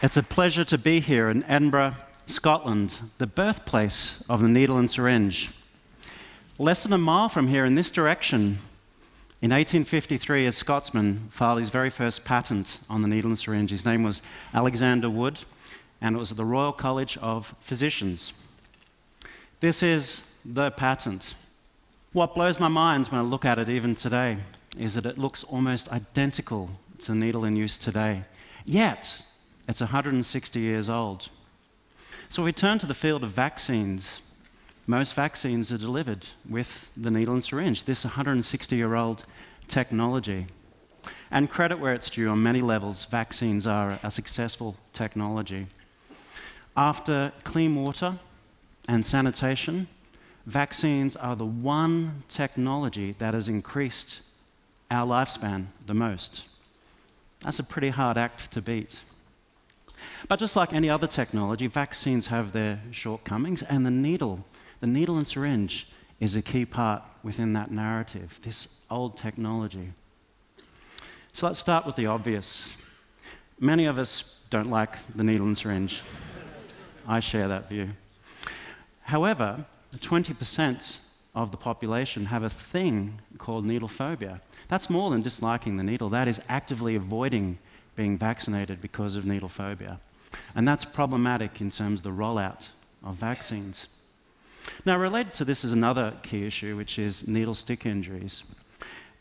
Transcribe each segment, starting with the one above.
It's a pleasure to be here in Edinburgh, Scotland, the birthplace of the needle and syringe. Less than a mile from here, in this direction, in 1853, a Scotsman filed his very first patent on the needle and syringe. His name was Alexander Wood, and it was at the Royal College of Physicians. This is the patent. What blows my mind when I look at it even today is that it looks almost identical to the needle in use today. Yet, it's 160 years old. So we turn to the field of vaccines. Most vaccines are delivered with the needle and syringe, this 160 year old technology. And credit where it's due, on many levels, vaccines are a successful technology. After clean water and sanitation, vaccines are the one technology that has increased our lifespan the most. That's a pretty hard act to beat. But just like any other technology, vaccines have their shortcomings, and the needle, the needle and syringe, is a key part within that narrative, this old technology. So let's start with the obvious. Many of us don't like the needle and syringe. I share that view. However, 20% of the population have a thing called needle phobia. That's more than disliking the needle, that is actively avoiding being vaccinated because of needle phobia. And that's problematic in terms of the rollout of vaccines. Now, related to this is another key issue, which is needle stick injuries.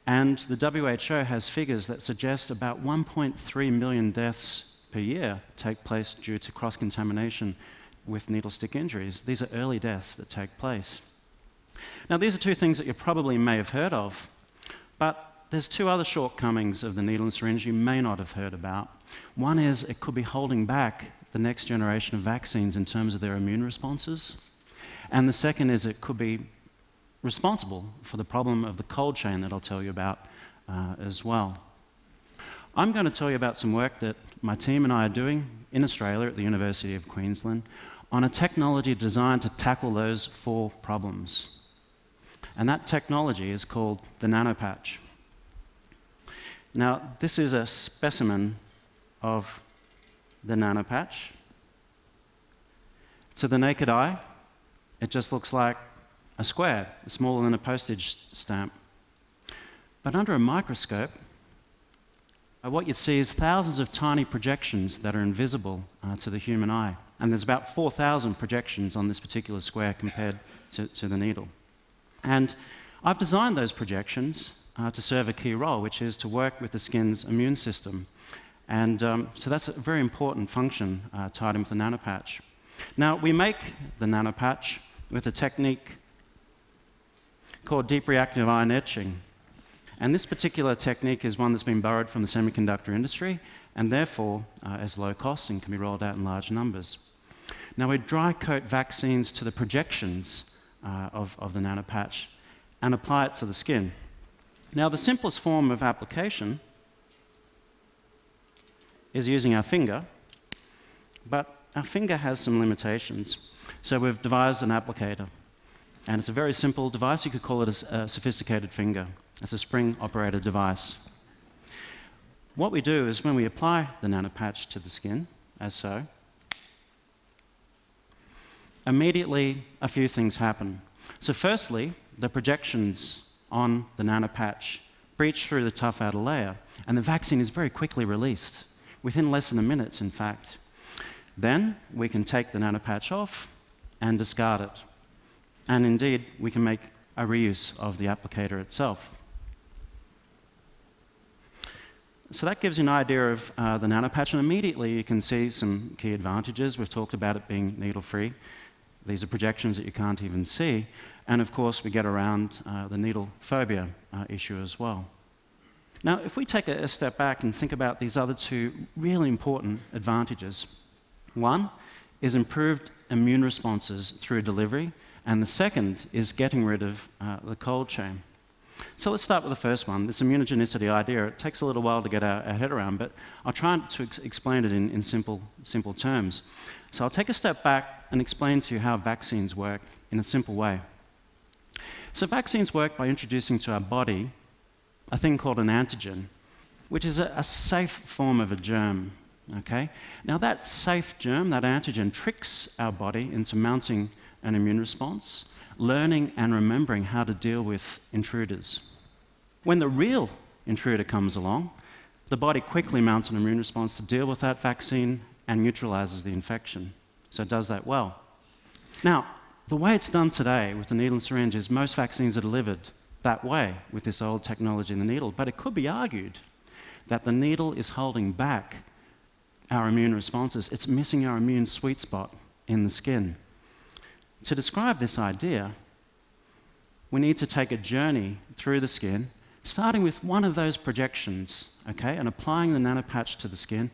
And the WHO has figures that suggest about 1.3 million deaths per year take place due to cross contamination with needle stick injuries. These are early deaths that take place. Now, these are two things that you probably may have heard of, but there's two other shortcomings of the needle and syringe you may not have heard about. One is it could be holding back the next generation of vaccines in terms of their immune responses. And the second is it could be responsible for the problem of the cold chain that I'll tell you about uh, as well. I'm going to tell you about some work that my team and I are doing in Australia at the University of Queensland on a technology designed to tackle those four problems. And that technology is called the nanopatch. Now, this is a specimen of the nanopatch. To the naked eye, it just looks like a square, smaller than a postage stamp. But under a microscope, uh, what you see is thousands of tiny projections that are invisible uh, to the human eye. And there's about 4,000 projections on this particular square compared to, to the needle. And I've designed those projections uh, to serve a key role, which is to work with the skin's immune system. And um, so that's a very important function uh, tied in with the nanopatch. Now, we make the nanopatch with a technique called deep reactive ion etching. And this particular technique is one that's been borrowed from the semiconductor industry and therefore uh, is low cost and can be rolled out in large numbers. Now, we dry coat vaccines to the projections uh, of, of the nanopatch and apply it to the skin. Now, the simplest form of application is using our finger, but our finger has some limitations. So we've devised an applicator. And it's a very simple device. You could call it a, a sophisticated finger. It's a spring-operated device. What we do is when we apply the nanopatch to the skin, as so, immediately a few things happen. So firstly, the projections on the nanopatch breach through the tough outer layer, and the vaccine is very quickly released, within less than a minute, in fact. Then we can take the nanopatch off and discard it. And indeed, we can make a reuse of the applicator itself. So that gives you an idea of uh, the nanopatch, and immediately you can see some key advantages. We've talked about it being needle-free. These are projections that you can't even see. And of course, we get around uh, the needle phobia uh, issue as well. Now, if we take a, step back and think about these other two really important advantages, one is improved immune responses through delivery, and the second is getting rid of uh, the cold chain. So let's start with the first one, this immunogenicity idea. It takes a little while to get our, our head around, but I'll try to ex explain it in, in simple, simple terms. So I'll take a step back and explain to you how vaccines work in a simple way. So vaccines work by introducing to our body a thing called an antigen, which is a, a safe form of a germ. Okay? Now, that safe germ, that antigen, tricks our body into mounting an immune response, learning and remembering how to deal with intruders. When the real intruder comes along, the body quickly mounts an immune response to deal with that vaccine and neutralizes the infection. So it does that well. Now, the way it's done today with the needle and syringe is most vaccines are delivered that way with this old technology in the needle, but it could be argued that the needle is holding back our immune responses. It's missing our immune sweet spot in the skin. To describe this idea, we need to take a journey through the skin, starting with one of those projections, okay, and applying the nanopatch to the skin,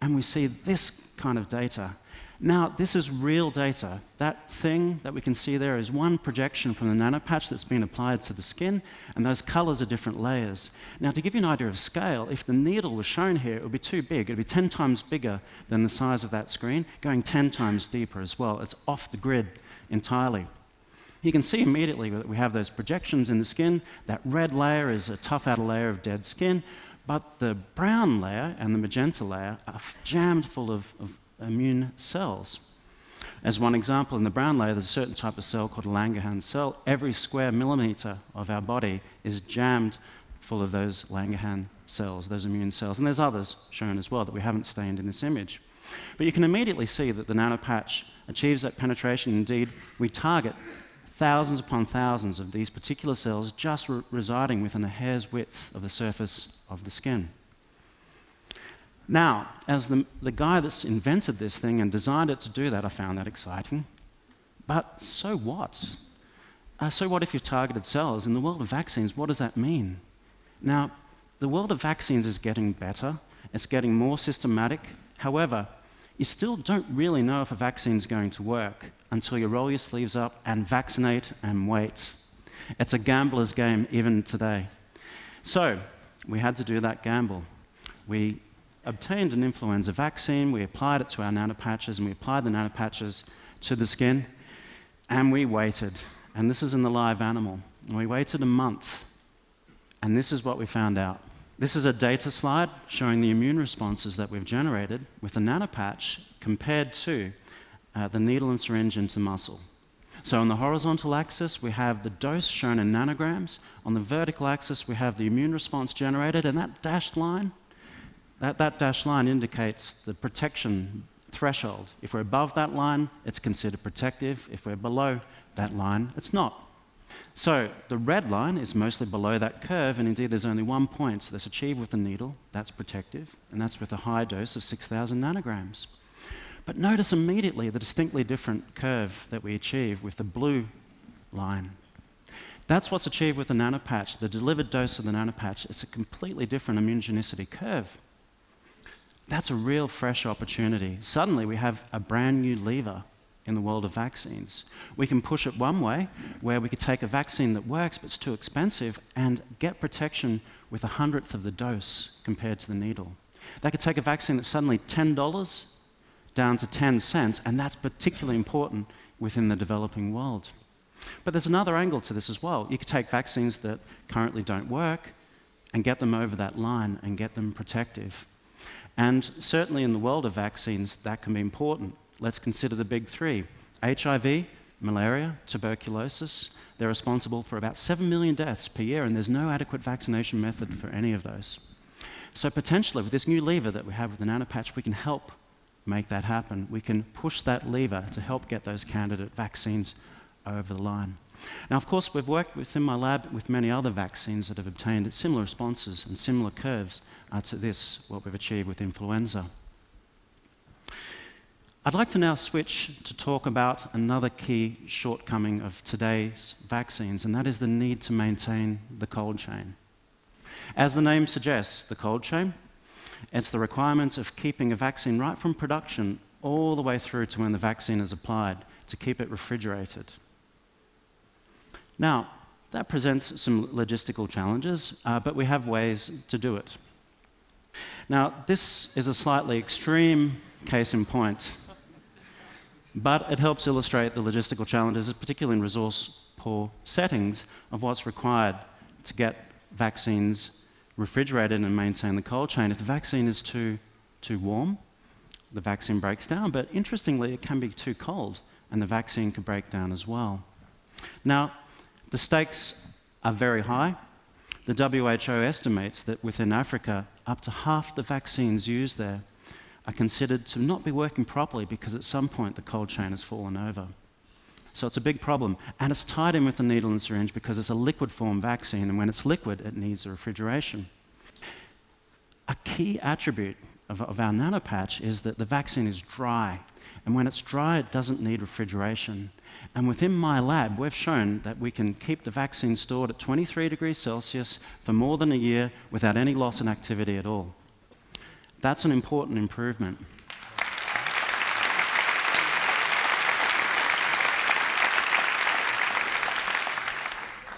and we see this kind of data. Now, this is real data. That thing that we can see there is one projection from the nanopatch that's been applied to the skin, and those colors are different layers. Now, to give you an idea of scale, if the needle was shown here, it would be too big. It would be 10 times bigger than the size of that screen, going 10 times deeper as well. It's off the grid entirely. You can see immediately that we have those projections in the skin. That red layer is a tough outer layer of dead skin, but the brown layer and the magenta layer are jammed full of, of immune cells. As one example, in the brown layer, there's a certain type of cell called a Langerhans cell. Every square millimeter of our body is jammed full of those Langerhans cells, those immune cells. And there's others shown as well that we haven't stained in this image. But you can immediately see that the nanopatch achieves that penetration. Indeed, we target thousands upon thousands of these particular cells just re residing within a hair's width of the surface of the skin. Now, as the, the guy that's invented this thing and designed it to do that, I found that exciting. But so what? Uh, so what if you've targeted cells? In the world of vaccines, what does that mean? Now, the world of vaccines is getting better, it's getting more systematic. However, you still don't really know if a vaccine is going to work until you roll your sleeves up and vaccinate and wait. It's a gambler's game even today. So, we had to do that gamble. We obtained an influenza vaccine, we applied it to our nanopatches, and we applied the nanopatches to the skin, and we waited. And this is in the live animal. And we waited a month, and this is what we found out. This is a data slide showing the immune responses that we've generated with the nanopatch compared to uh, the needle and syringe into muscle. So on the horizontal axis, we have the dose shown in nanograms. On the vertical axis, we have the immune response generated, and that dashed line that, that dashed line indicates the protection threshold. If we're above that line, it's considered protective. If we're below that line, it's not. So the red line is mostly below that curve, and indeed there's only one point that's achieved with the needle, that's protective, and that's with a high dose of 6,000 nanograms. But notice immediately the distinctly different curve that we achieve with the blue line. That's what's achieved with the nanopatch. The delivered dose of the nanopatch is a completely different immunogenicity curve. That's a real fresh opportunity. Suddenly, we have a brand new lever in the world of vaccines. We can push it one way, where we could take a vaccine that works but it's too expensive and get protection with a hundredth of the dose compared to the needle. They could take a vaccine that's suddenly $10 down to 10 cents, and that's particularly important within the developing world. But there's another angle to this as well. You could take vaccines that currently don't work and get them over that line and get them protective. And certainly in the world of vaccines, that can be important. Let's consider the big three HIV, malaria, tuberculosis. They're responsible for about 7 million deaths per year, and there's no adequate vaccination method for any of those. So, potentially, with this new lever that we have with the nanopatch, we can help make that happen. We can push that lever to help get those candidate vaccines over the line. Now, of course, we've worked within my lab with many other vaccines that have obtained similar responses and similar curves uh, to this, what we've achieved with influenza. I'd like to now switch to talk about another key shortcoming of today's vaccines, and that is the need to maintain the cold chain. As the name suggests, the cold chain, it's the requirement of keeping a vaccine right from production all the way through to when the vaccine is applied to keep it refrigerated. Now, that presents some logistical challenges, uh, but we have ways to do it. Now, this is a slightly extreme case in point, but it helps illustrate the logistical challenges, particularly in resource poor settings, of what's required to get vaccines refrigerated and maintain the cold chain. If the vaccine is too too warm, the vaccine breaks down, but interestingly, it can be too cold, and the vaccine can break down as well. Now, the stakes are very high. The WHO estimates that within Africa, up to half the vaccines used there are considered to not be working properly because at some point the cold chain has fallen over. So it's a big problem. And it's tied in with the needle and syringe because it's a liquid form vaccine, and when it's liquid, it needs a refrigeration. A key attribute of, of our nanopatch is that the vaccine is dry. And when it's dry, it doesn't need refrigeration. And within my lab, we've shown that we can keep the vaccine stored at 23 degrees Celsius for more than a year without any loss in activity at all. That's an important improvement.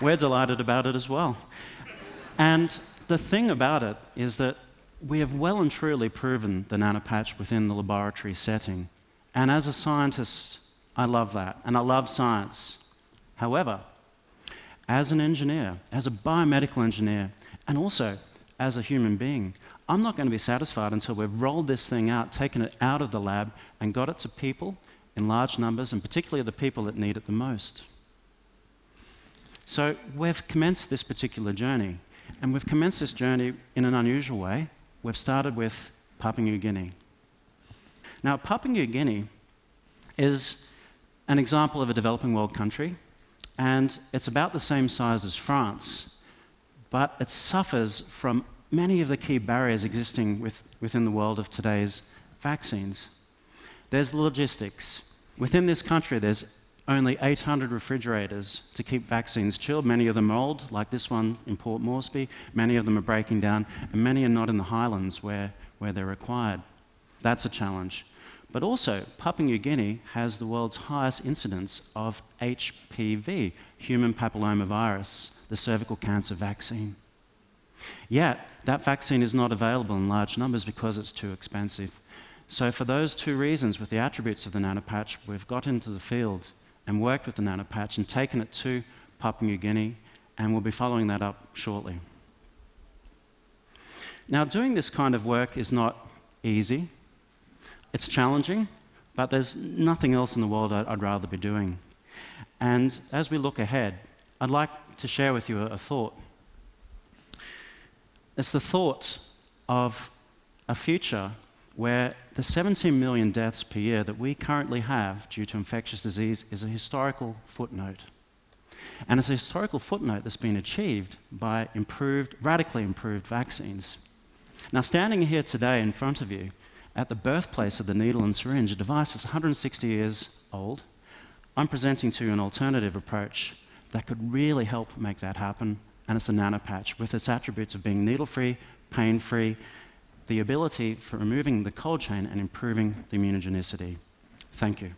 We're delighted about it as well. And the thing about it is that we have well and truly proven the nanopatch within the laboratory setting. And as a scientist, I love that, and I love science. However, as an engineer, as a biomedical engineer, and also as a human being, I'm not going to be satisfied until we've rolled this thing out, taken it out of the lab, and got it to people in large numbers, and particularly the people that need it the most. So we've commenced this particular journey, and we've commenced this journey in an unusual way. We've started with Papua New Guinea. Now, Papua New Guinea is an example of a developing world country, and it's about the same size as France, but it suffers from many of the key barriers existing with, within the world of today's vaccines. There's logistics. Within this country, there's only 800 refrigerators to keep vaccines chilled. Many of them are old, like this one in Port Moresby. Many of them are breaking down, and many are not in the highlands where, where they're required. That's a challenge. But also, Papua New Guinea has the world's highest incidence of HPV, human papillomavirus, the cervical cancer vaccine. Yet, that vaccine is not available in large numbers because it's too expensive. So, for those two reasons, with the attributes of the nanopatch, we've got into the field and worked with the nanopatch and taken it to Papua New Guinea, and we'll be following that up shortly. Now, doing this kind of work is not easy. It's challenging, but there's nothing else in the world I'd, rather be doing. And as we look ahead, I'd like to share with you a, thought. It's the thought of a future where the 17 million deaths per year that we currently have due to infectious disease is a historical footnote. And it's a historical footnote that's been achieved by improved, radically improved vaccines. Now, standing here today in front of you, at the birthplace of the needle and syringe, a device that's 160 years old, I'm presenting to you an alternative approach that could really help make that happen, and it's a nanopatch with its attributes of being needle-free, pain-free, the ability for removing the cold chain and improving the immunogenicity. Thank you.